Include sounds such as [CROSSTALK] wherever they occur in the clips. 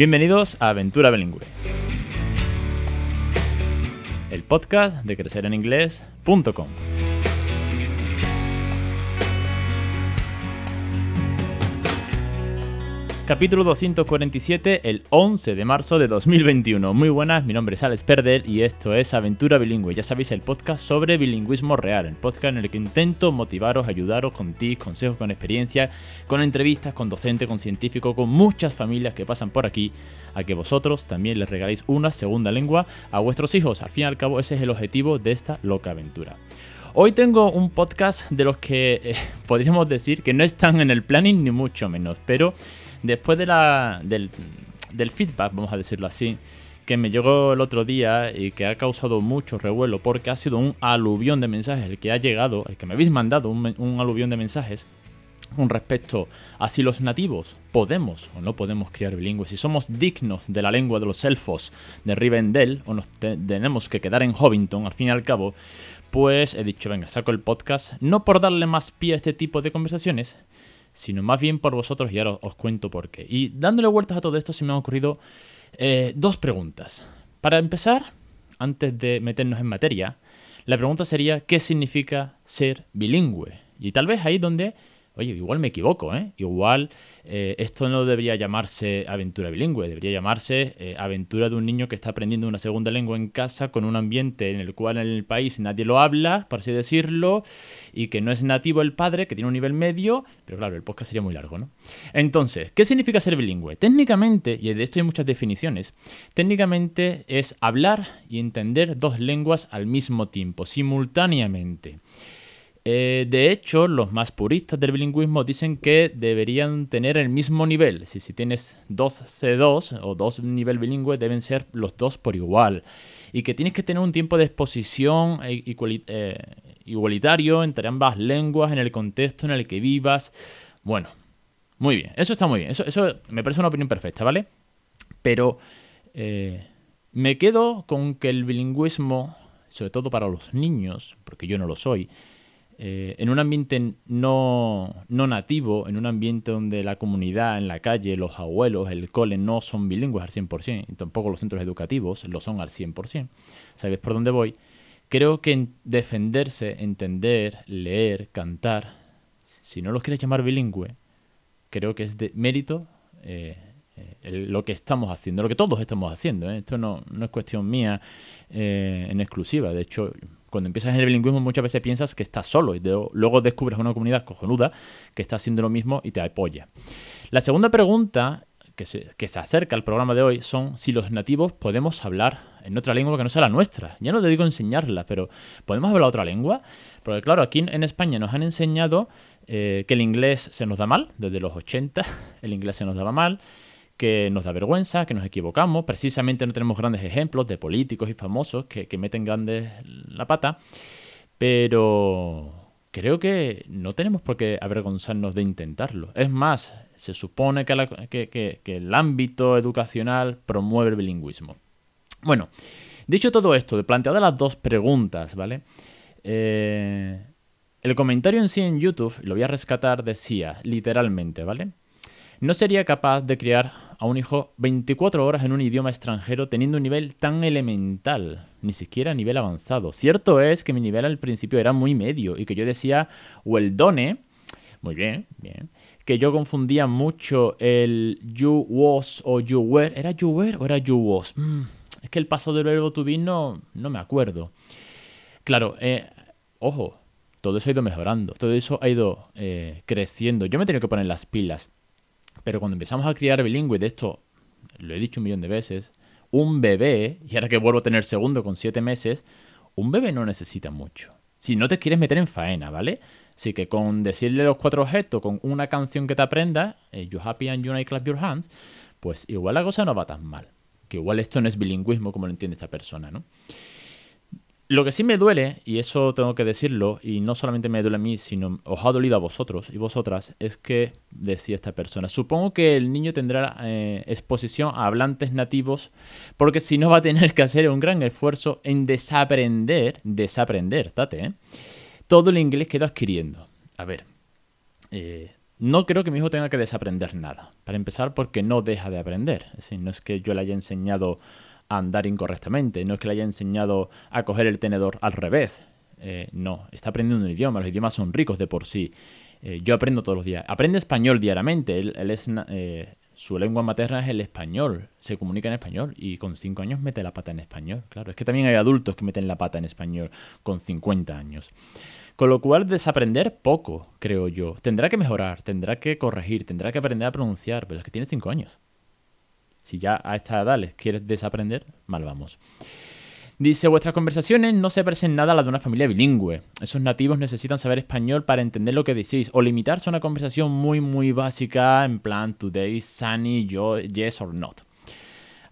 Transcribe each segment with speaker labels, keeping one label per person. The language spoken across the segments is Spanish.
Speaker 1: Bienvenidos a Aventura Bilingüe, el podcast de crecereninglés.com. Capítulo 247, el 11 de marzo de 2021. Muy buenas, mi nombre es Alex Perder y esto es Aventura Bilingüe. Ya sabéis, el podcast sobre bilingüismo real, el podcast en el que intento motivaros, ayudaros con tips, consejos, con experiencia, con entrevistas, con docentes, con científicos, con muchas familias que pasan por aquí, a que vosotros también les regaléis una segunda lengua a vuestros hijos. Al fin y al cabo, ese es el objetivo de esta loca aventura. Hoy tengo un podcast de los que eh, [LAUGHS] podríamos decir que no están en el planning ni mucho menos, pero Después de la, del, feedback, vamos a decirlo así, que me llegó el otro día y que ha causado mucho revuelo porque ha sido un aluvión de mensajes el que ha llegado, el que me habéis mandado un, aluvión de mensajes con respecto a si los nativos podemos o no podemos criar bilingües, si somos dignos de la lengua de los elfos de Rivendell o nos tenemos que quedar en Hobbiton al fin y al cabo, pues he dicho, venga, saco el podcast, no por darle más pie a este tipo de conversaciones, sino más bien por vosotros y ahora os, cuento por qué. Y dándole vueltas a todo esto se me han ocurrido eh, dos preguntas. Para empezar, antes de meternos en materia, la pregunta sería ¿qué significa ser bilingüe? Y tal vez ahí donde oye, igual me equivoco, ¿eh? Igual eh, esto no debería llamarse aventura bilingüe, debería llamarse eh, aventura de un niño que está aprendiendo una segunda lengua en casa con un ambiente en el cual en el país nadie lo habla, por así decirlo, y que no es nativo el padre, que tiene un nivel medio, pero claro, el podcast sería muy largo, ¿no? Entonces, ¿qué significa ser bilingüe? Técnicamente, y de esto hay muchas definiciones, técnicamente es hablar y entender dos lenguas al mismo tiempo, simultáneamente. Eh, de hecho, los más puristas del bilingüismo dicen que deberían tener el mismo nivel. Si, tienes dos C2 o dos nivel bilingüe, deben ser los dos por igual. Y que tienes que tener un tiempo de exposición eh, eh, igualitario entre ambas lenguas en el contexto en el que vivas. Bueno, muy bien, eso está muy bien. Eso, eso me parece una opinión perfecta, ¿vale? Pero me quedo con que el bilingüismo, sobre todo para los niños, porque yo no lo soy, eh, en un ambiente no, nativo, en un ambiente donde la comunidad en la calle, los abuelos, el cole no son bilingües al 100%, y tampoco los centros educativos lo son al 100%, ¿sabes por dónde voy? Creo que defenderse, entender, leer, cantar, si no los quieres llamar bilingüe, creo que es de mérito eh, eh, lo que estamos haciendo, lo que todos estamos haciendo. Esto no, no, es cuestión mía en exclusiva, de hecho cuando empiezas en el bilingüismo muchas veces piensas que estás solo y luego descubres una comunidad cojonuda que está haciendo lo mismo y te apoya. La segunda pregunta que se, que se, acerca al programa de hoy son si los nativos podemos hablar en otra lengua que no sea la nuestra. Ya no te digo enseñarla, pero ¿podemos hablar otra lengua? Porque claro, aquí en España nos han enseñado eh, que el inglés se nos da mal, desde los 80 [LAUGHS] el inglés se nos daba mal, que nos da vergüenza, que nos equivocamos. Precisamente no tenemos grandes ejemplos de políticos y famosos que, meten grandes la pata. Pero creo que no tenemos por qué avergonzarnos de intentarlo. Es más, se supone que, el ámbito educacional promueve el bilingüismo. Bueno, dicho todo esto, de planteadas las dos preguntas, ¿vale? Eh, el comentario en sí en YouTube, lo voy a rescatar, decía literalmente, ¿vale? No sería capaz de criar a un hijo 24 horas en un idioma extranjero teniendo un nivel tan elemental, ni siquiera nivel avanzado. Cierto es que mi nivel al principio era muy medio y que yo decía done, muy bien, bien, que yo confundía mucho el you was o you were. ¿Era you were o era you was? Mm, es que el paso del verbo to no, me acuerdo. Claro, eh, ojo, todo eso ha ido mejorando, todo eso ha ido eh, creciendo. Yo me he tenido que poner las pilas. Pero cuando empezamos a criar bilingüe, de esto lo he dicho un millón de veces, un bebé, y ahora que vuelvo a tener segundo con siete meses, un bebé no necesita mucho. Si no te quieres meter en faena, ¿vale? Así que con decirle los cuatro objetos, con una canción que te aprenda, eh, You happy and you clap your hands, pues igual la cosa no va tan mal. Que igual esto no es bilingüismo como lo entiende esta persona, ¿no? Lo que sí me duele, y eso tengo que decirlo, y no solamente me duele a mí, sino os ha dolido a vosotros y vosotras, es que, decía esta persona, supongo que el niño tendrá eh, exposición a hablantes nativos, porque si no va a tener que hacer un gran esfuerzo en desaprender, desaprender, tate, ¿eh? todo el inglés que está adquiriendo. A ver, eh, no creo que mi hijo tenga que desaprender nada. Para empezar, porque no deja de aprender. Es decir, no es que yo le haya enseñado andar incorrectamente, no es que le haya enseñado a coger el tenedor al revés. Eh, no, está aprendiendo un idioma, los idiomas son ricos de por sí. Eh, yo aprendo todos los días. Aprende español diariamente. Él, es, eh, su lengua materna es el español. Se comunica en español y con 5 años mete la pata en español. Claro, es que también hay adultos que meten la pata en español con 50 años. Con lo cual, desaprender poco, creo yo. Tendrá que mejorar, tendrá que corregir, tendrá que aprender a pronunciar, pero es que tiene 5 años. Si ya a esta edad les quieres desaprender, mal vamos. Dice, vuestras conversaciones no se parecen nada a las de una familia bilingüe. Esos nativos necesitan saber español para entender lo que decís o limitarse a una conversación muy muy básica en plan today, sunny, yo, yes or not.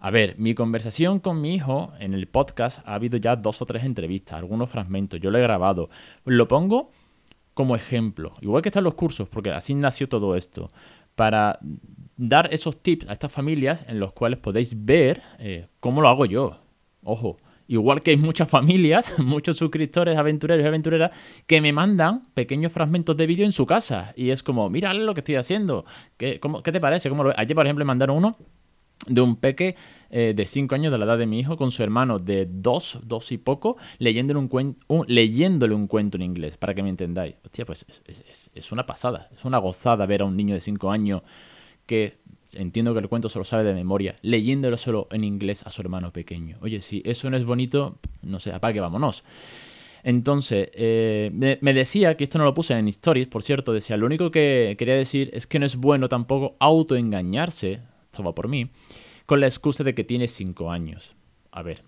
Speaker 1: A ver, mi conversación con mi hijo en el podcast ha habido ya dos o tres entrevistas, algunos fragmentos, yo lo he grabado. Lo pongo como ejemplo, igual que están los cursos, porque así nació todo esto, para dar esos tips a estas familias en los cuales podéis ver eh, cómo lo hago yo. Ojo, igual que hay muchas familias, [LAUGHS] muchos suscriptores, aventureros y aventureras, que me mandan pequeños fragmentos de vídeo en su casa. Y es como, mira lo que estoy haciendo. ¿Qué, ¿qué te parece? ¿Cómo Ayer, por ejemplo, me mandaron uno de un peque eh, de 5 años de la edad de mi hijo con su hermano de 2, 2 y poco, leyéndole un, un, leyéndole un cuento en inglés, para que me entendáis. Hostia, pues es, una pasada, es una gozada ver a un niño de 5 años que entiendo que el cuento se lo sabe de memoria, leyéndolo solo en inglés a su hermano pequeño. Oye, si eso no es bonito, no sé, apague, vámonos. Entonces, eh, me, decía, que esto no lo puse en stories, por cierto, decía, lo único que quería decir es que no es bueno tampoco autoengañarse esto va por mí, con la excusa de que tiene 5 años. A ver,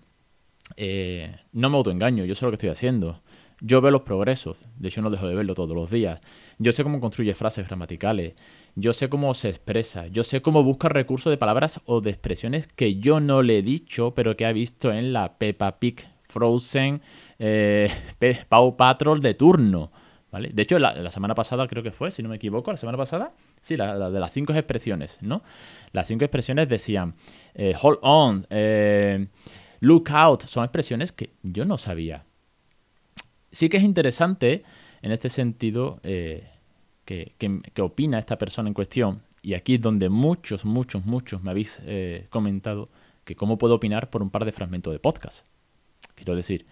Speaker 1: eh, no me autoengaño, yo sé lo que estoy haciendo. Yo veo los progresos, de hecho no dejo de verlo todos los días. Yo sé cómo construye frases gramaticales, yo sé cómo se expresa, yo sé cómo busca recursos de palabras o de expresiones que yo no le he dicho, pero que ha visto en la Peppa Pig Frozen eh, [LAUGHS] Paw Patrol de turno. De hecho, la, semana pasada creo que fue, si no me equivoco, la semana pasada, sí, la, de las cinco expresiones, ¿no? Las cinco expresiones decían eh, hold on, eh, look out, son expresiones que yo no sabía. Sí que es interesante en este sentido eh, que, que, opina esta persona en cuestión, y aquí es donde muchos, muchos, muchos me habéis comentado que cómo puedo opinar por un par de fragmentos de podcast. Quiero decir,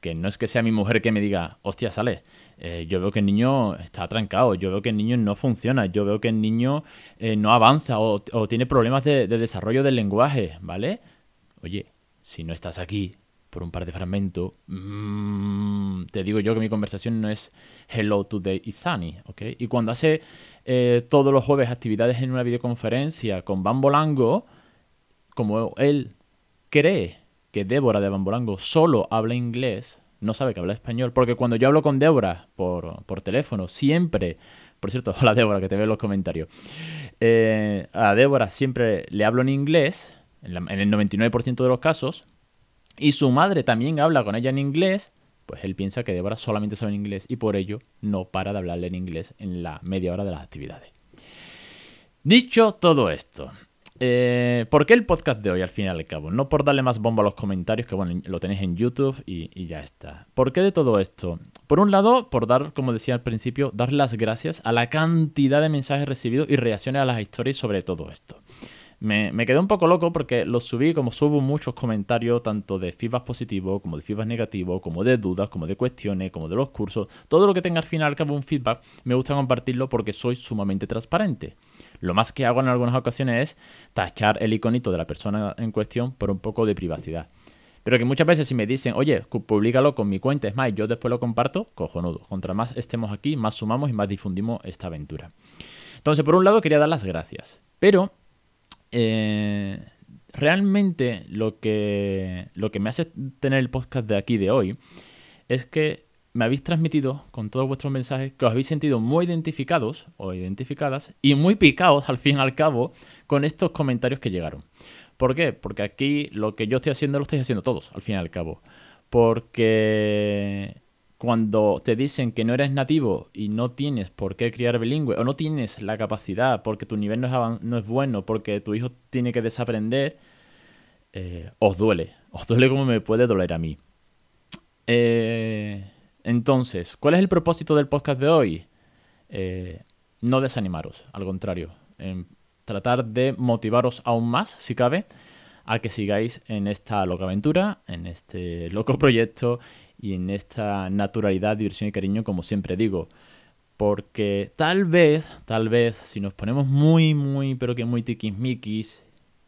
Speaker 1: que no es que sea mi mujer que me diga, hostia, sale, eh, yo veo que el niño está trancado, yo veo que el niño no funciona, yo veo que el niño eh, no avanza o, tiene problemas de, desarrollo del lenguaje, ¿vale? Oye, si no estás aquí por un par de fragmentos, mm, te digo yo que mi conversación no es hello today is sunny, ¿ok? Y cuando hace eh, todos los jueves actividades en una videoconferencia con Bambolango, como él cree que Débora de Bambolango solo habla inglés, no sabe que habla español, porque cuando yo hablo con Débora por, teléfono, siempre, por cierto, [LAUGHS] hola Débora, que te veo en los comentarios, eh, a Débora siempre le hablo en inglés, en, el 99% de los casos, y su madre también habla con ella en inglés, pues él piensa que Débora solamente sabe inglés y por ello no para de hablarle en inglés en la media hora de las actividades. Dicho todo esto, eh, ¿Por qué el podcast de hoy al fin y al cabo? No por darle más bomba a los comentarios, que bueno, lo tenéis en YouTube y, ya está. ¿Por qué de todo esto? Por un lado, por dar, como decía al principio, dar las gracias a la cantidad de mensajes recibidos y reacciones a las historias sobre todo esto. Me, quedé un poco loco porque lo subí, como subo muchos comentarios, tanto de feedback positivo, como de feedback negativo, como de dudas, como de cuestiones, como de los cursos. Todo lo que tenga al final al cabo un feedback, me gusta compartirlo porque soy sumamente transparente. Lo más que hago en algunas ocasiones es tachar el iconito de la persona en cuestión por un poco de privacidad. Pero que muchas veces si me dicen, oye, públicalo con mi cuenta, es más, yo después lo comparto, cojonudo. Contra más estemos aquí, más sumamos y más difundimos esta aventura. Entonces, por un lado, quería dar las gracias. Pero, eh, realmente lo que, lo que me hace tener el podcast de aquí de hoy es que me habéis transmitido con todos vuestros mensajes que os habéis sentido muy identificados o identificadas y muy picados al fin y al cabo con estos comentarios que llegaron. ¿Por qué? Porque aquí lo que yo estoy haciendo lo estáis haciendo todos al fin y al cabo. Porque cuando te dicen que no eres nativo y no tienes por qué criar bilingüe o no tienes la capacidad porque tu nivel no es, no es bueno, porque tu hijo tiene que desaprender, eh, os duele. [LAUGHS] Os duele como me puede doler a mí. Eh, entonces, ¿cuál es el propósito del podcast de hoy? Eh, no desanimaros, al contrario, tratar de motivaros aún más, si cabe, a que sigáis en esta loca aventura, en este loco proyecto y en esta naturalidad, diversión y cariño, como siempre digo. Porque tal vez, tal vez, si nos ponemos muy, muy, pero que muy tiquismiquis,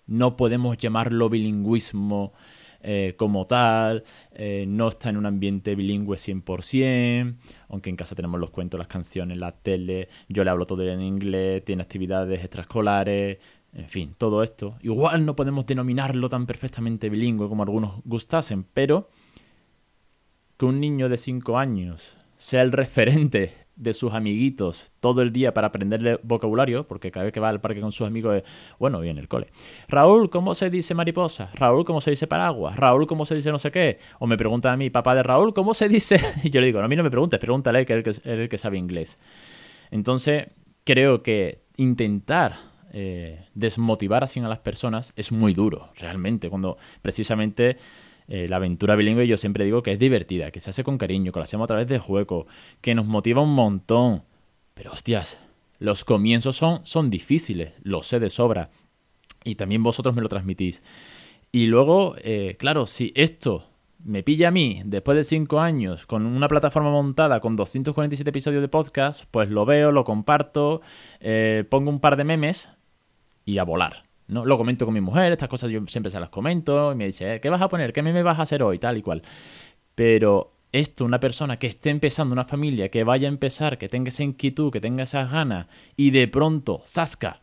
Speaker 1: no podemos llamarlo bilingüismo eh, como tal, eh, no está en un ambiente bilingüe 100%, aunque en casa tenemos los cuentos, las canciones, la tele, yo le hablo todo en inglés, tiene actividades extraescolares, en fin, todo esto. Igual no podemos denominarlo tan perfectamente bilingüe como algunos gustasen, pero que un niño de 5 años sea el referente de sus amiguitos todo el día para aprenderle vocabulario, porque cada vez que va al parque con sus amigos es, bueno, viene el cole. Raúl, ¿cómo se dice mariposa? Raúl, ¿cómo se dice paraguas? Raúl, ¿cómo se dice no sé qué? O me pregunta a mí, papá de Raúl, ¿cómo se dice? [LAUGHS] Y yo le digo, no, a mí no me preguntes, pregúntale, que es el que, sabe inglés. Entonces, creo que intentar eh, desmotivar así a las personas es muy duro, realmente, cuando precisamente eh, la aventura bilingüe yo siempre digo que es divertida, que se hace con cariño, que la hacemos a través de juego, que nos motiva un montón. Pero hostias, los comienzos son, son difíciles, lo sé de sobra. Y también vosotros me lo transmitís. Y luego, eh, claro, si esto me pilla a mí después de 5 años con una plataforma montada con 247 episodios de podcast, pues lo veo, lo comparto, eh, pongo un par de memes y a volar. ¿No? Lo comento con mi mujer, estas cosas yo siempre se las comento y me dice, eh, ¿qué vas a poner? ¿Qué me vas a hacer hoy? Tal y cual. Pero esto, una persona que esté empezando una familia, que vaya a empezar, que tenga esa inquietud, que tenga esas ganas y de pronto, ¡zasca!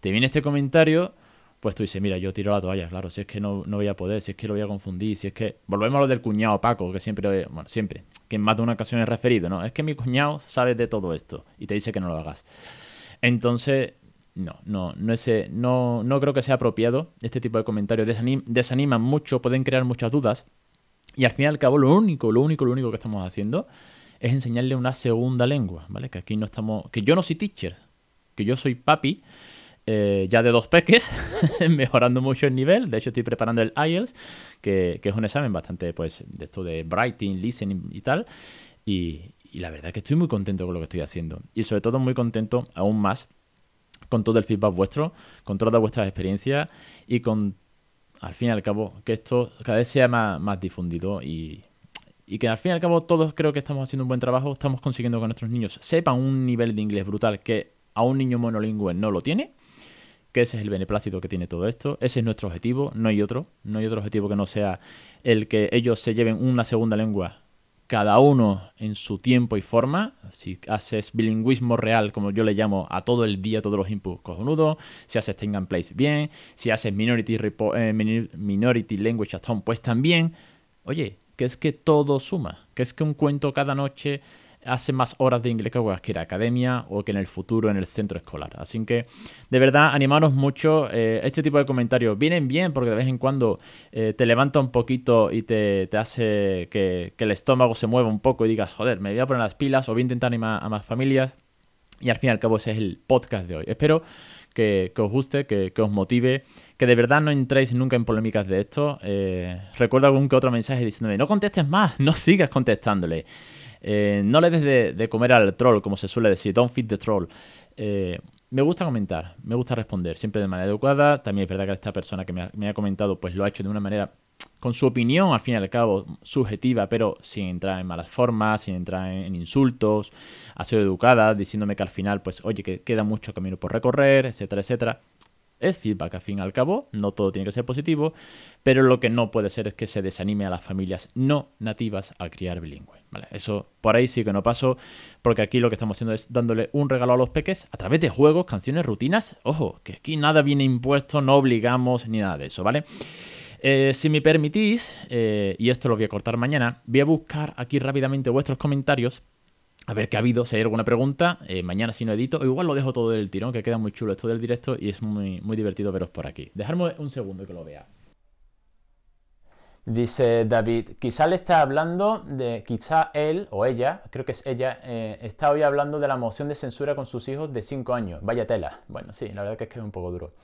Speaker 1: Te viene este comentario, pues tú dices, mira, yo tiro la toalla, claro, si es que no, no voy a poder, si es que lo voy a confundir, si es que... Volvemos a lo del cuñado Paco, que siempre, bueno, siempre, que en más de una ocasión he referido, ¿no? Es que mi cuñado sabe de todo esto y te dice que no lo hagas. Entonces, no, no, no, ese, no, no creo que sea apropiado. Este tipo de comentarios desaniman mucho, pueden crear muchas dudas. Y al fin y al cabo, lo único, lo único, lo único que estamos haciendo es enseñarle una segunda lengua, ¿vale? Que aquí no estamos. Que yo no soy teacher, que yo soy papi, eh, ya de dos peques, [LAUGHS] mejorando mucho el nivel. De hecho, estoy preparando el IELTS, que, es un examen bastante, pues, de esto de writing, listening y tal. Y, y la verdad que estoy muy contento con lo que estoy haciendo. Y sobre todo muy contento aún más con todo el feedback vuestro, con todas vuestras experiencias y con, al fin y al cabo, que esto cada vez sea más, difundido y, que al fin y al cabo todos creo que estamos haciendo un buen trabajo, estamos consiguiendo que nuestros niños sepan un nivel de inglés brutal que a un niño monolingüe no lo tiene, que ese es el beneplácito que tiene todo esto, ese es nuestro objetivo, no hay otro, no hay otro objetivo que no sea el que ellos se lleven una segunda lengua cada uno en su tiempo y forma. Si haces bilingüismo real, como yo le llamo, a todo el día, todos los inputs, cojonudo. Si haces Think and Place, bien. Si haces Minority, eh, minority Language at Home, pues también. Oye, que es que todo suma. Que es que un cuento cada noche hace más horas de inglés que cualquier academia o que en el futuro en el centro escolar. Así que, de verdad, animaros mucho. Eh, este tipo de comentarios vienen bien porque de vez en cuando eh, te levanta un poquito y te, hace que, el estómago se mueva un poco y digas, joder, me voy a poner las pilas o voy a intentar animar a más familias. Y al fin y al cabo ese es el podcast de hoy. Espero que, os guste, que, os motive, que de verdad no entréis nunca en polémicas de esto. Eh, recuerdo algún que otro mensaje diciéndome, no contestes más, no sigas contestándole. Eh, no le des de, comer al troll, como se suele decir, don't feed the troll. Eh, me gusta comentar, me gusta responder, siempre de manera educada. También es verdad que esta persona que me ha, comentado, pues lo ha hecho de una manera, con su opinión, al fin y al cabo, subjetiva, pero sin entrar en malas formas, sin entrar en, insultos. Ha sido educada, diciéndome que al final, pues, oye, que queda mucho camino por recorrer, etcétera, etcétera. Es feedback, al fin y al cabo, no todo tiene que ser positivo, pero lo que no puede ser es que se desanime a las familias no nativas a criar bilingüe. ¿vale? Eso por ahí sí que no paso, porque aquí lo que estamos haciendo es dándole un regalo a los peques a través de juegos, canciones, rutinas. Ojo, que aquí nada viene impuesto, no obligamos ni nada de eso, ¿vale? Eh, si me permitís, eh, y esto lo voy a cortar mañana, voy a buscar aquí rápidamente vuestros comentarios a ver qué ha habido, si hay alguna pregunta. Eh, mañana si no edito, igual lo dejo todo del tirón, que queda muy chulo esto del directo y es muy, muy divertido veros por aquí. Dejadme un segundo que lo vea. Dice David, quizá le está hablando de, quizá él o ella, creo que es ella, eh, está hoy hablando de la moción de censura con sus hijos de 5 años. Vaya tela. Bueno, sí, la verdad que es que es un poco duro.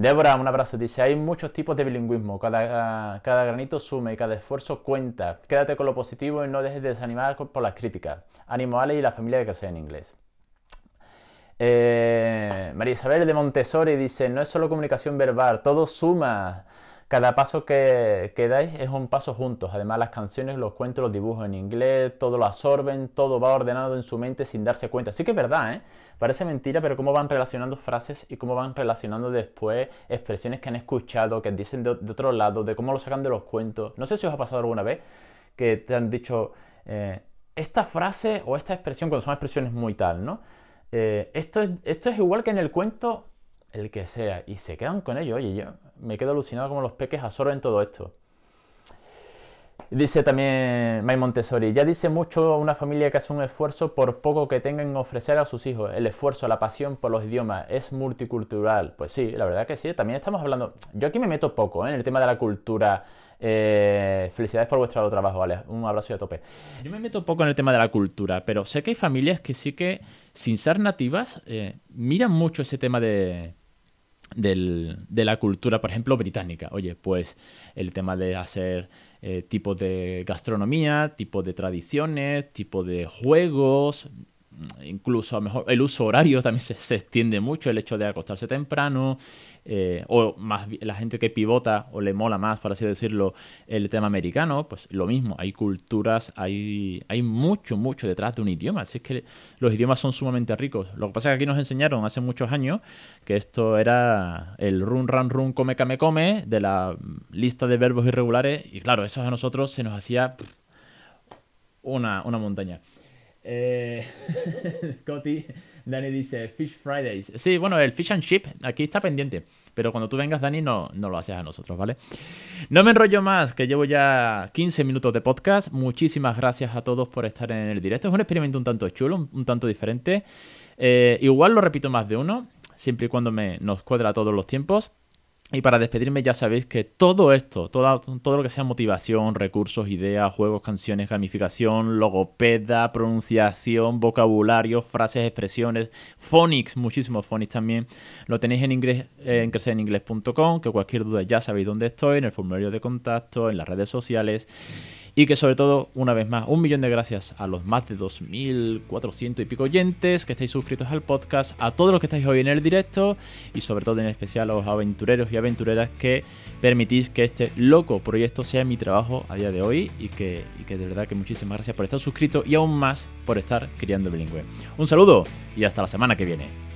Speaker 1: Débora, un abrazo. Dice, hay muchos tipos de bilingüismo. Cada, cada granito sume y cada esfuerzo cuenta. Quédate con lo positivo y no dejes de desanimar por las críticas. Ánimo Ale y la familia de sea en inglés. Eh, María Isabel de Montessori dice, no es solo comunicación verbal, todo suma. Cada paso que, que, dais es un paso juntos. Además, las canciones, los cuentos, los dibujos en inglés, todo lo absorben, todo va ordenado en su mente sin darse cuenta. Sí que es verdad, ¿eh? Parece mentira, pero cómo van relacionando frases y cómo van relacionando después expresiones que han escuchado, que dicen de, otro lado, de cómo lo sacan de los cuentos. No sé si os ha pasado alguna vez que te han dicho eh, esta frase o esta expresión, cuando son expresiones muy tal, ¿no? Eh, esto, es, esto es igual que en el cuento el que sea, y se quedan con ello. Oye, yo me quedo alucinado como los peques absorben todo esto. Dice también May Montessori, ya dice mucho una familia que hace un esfuerzo por poco que tengan en ofrecer a sus hijos. El esfuerzo, la pasión por los idiomas es multicultural. Pues sí, la verdad que sí. También estamos hablando, yo aquí me meto poco ¿eh? en el tema de la cultura. Eh, felicidades por vuestro trabajo, vale. Un abrazo y a tope. Yo me meto poco en el tema de la cultura, pero sé que hay familias que sí que, sin ser nativas, eh, miran mucho ese tema de, de la cultura, por ejemplo, británica. Oye, pues el tema de hacer eh, tipo de gastronomía, tipo de tradiciones, tipo de juegos, incluso a mejor el uso horario también se, extiende mucho, el hecho de acostarse temprano, eh, o más la gente que pivota o le mola más, por así decirlo, el tema americano, pues lo mismo, hay culturas, hay, hay mucho, mucho detrás de un idioma, así que los idiomas son sumamente ricos. Lo que pasa es que aquí nos enseñaron hace muchos años que esto era el run, run, run, come, come, come de la lista de verbos irregulares, y claro, eso a nosotros se nos hacía una, una montaña. Eh, [LAUGHS] Coti, Dani dice Fish Fridays. Sí, bueno, el Fish and Chip aquí está pendiente. Pero cuando tú vengas, Dani, no, no lo haces a nosotros, ¿vale? No me enrollo más, que llevo ya 15 minutos de podcast. Muchísimas gracias a todos por estar en el directo. Es un experimento un tanto chulo, un, tanto diferente. Eh, igual lo repito más de uno, siempre y cuando nos cuadra todos los tiempos. Y para despedirme ya sabéis que todo esto, todo, todo lo que sea motivación, recursos, ideas, juegos, canciones, gamificación, logopeda, pronunciación, vocabulario, frases, expresiones, phonics, muchísimos phonics también, lo tenéis en inglés en crecereningles.com, que cualquier duda ya sabéis dónde estoy, en el formulario de contacto, en las redes sociales. Y que sobre todo, una vez más, un millón de gracias a los más de 2.400 y pico oyentes que estáis suscritos al podcast, a todos los que estáis hoy en el directo y sobre todo en especial a los aventureros y aventureras que permitís que este loco proyecto sea mi trabajo a día de hoy y que, y que de verdad que muchísimas gracias por estar suscrito y aún más por estar criando bilingüe. Un saludo y hasta la semana que viene.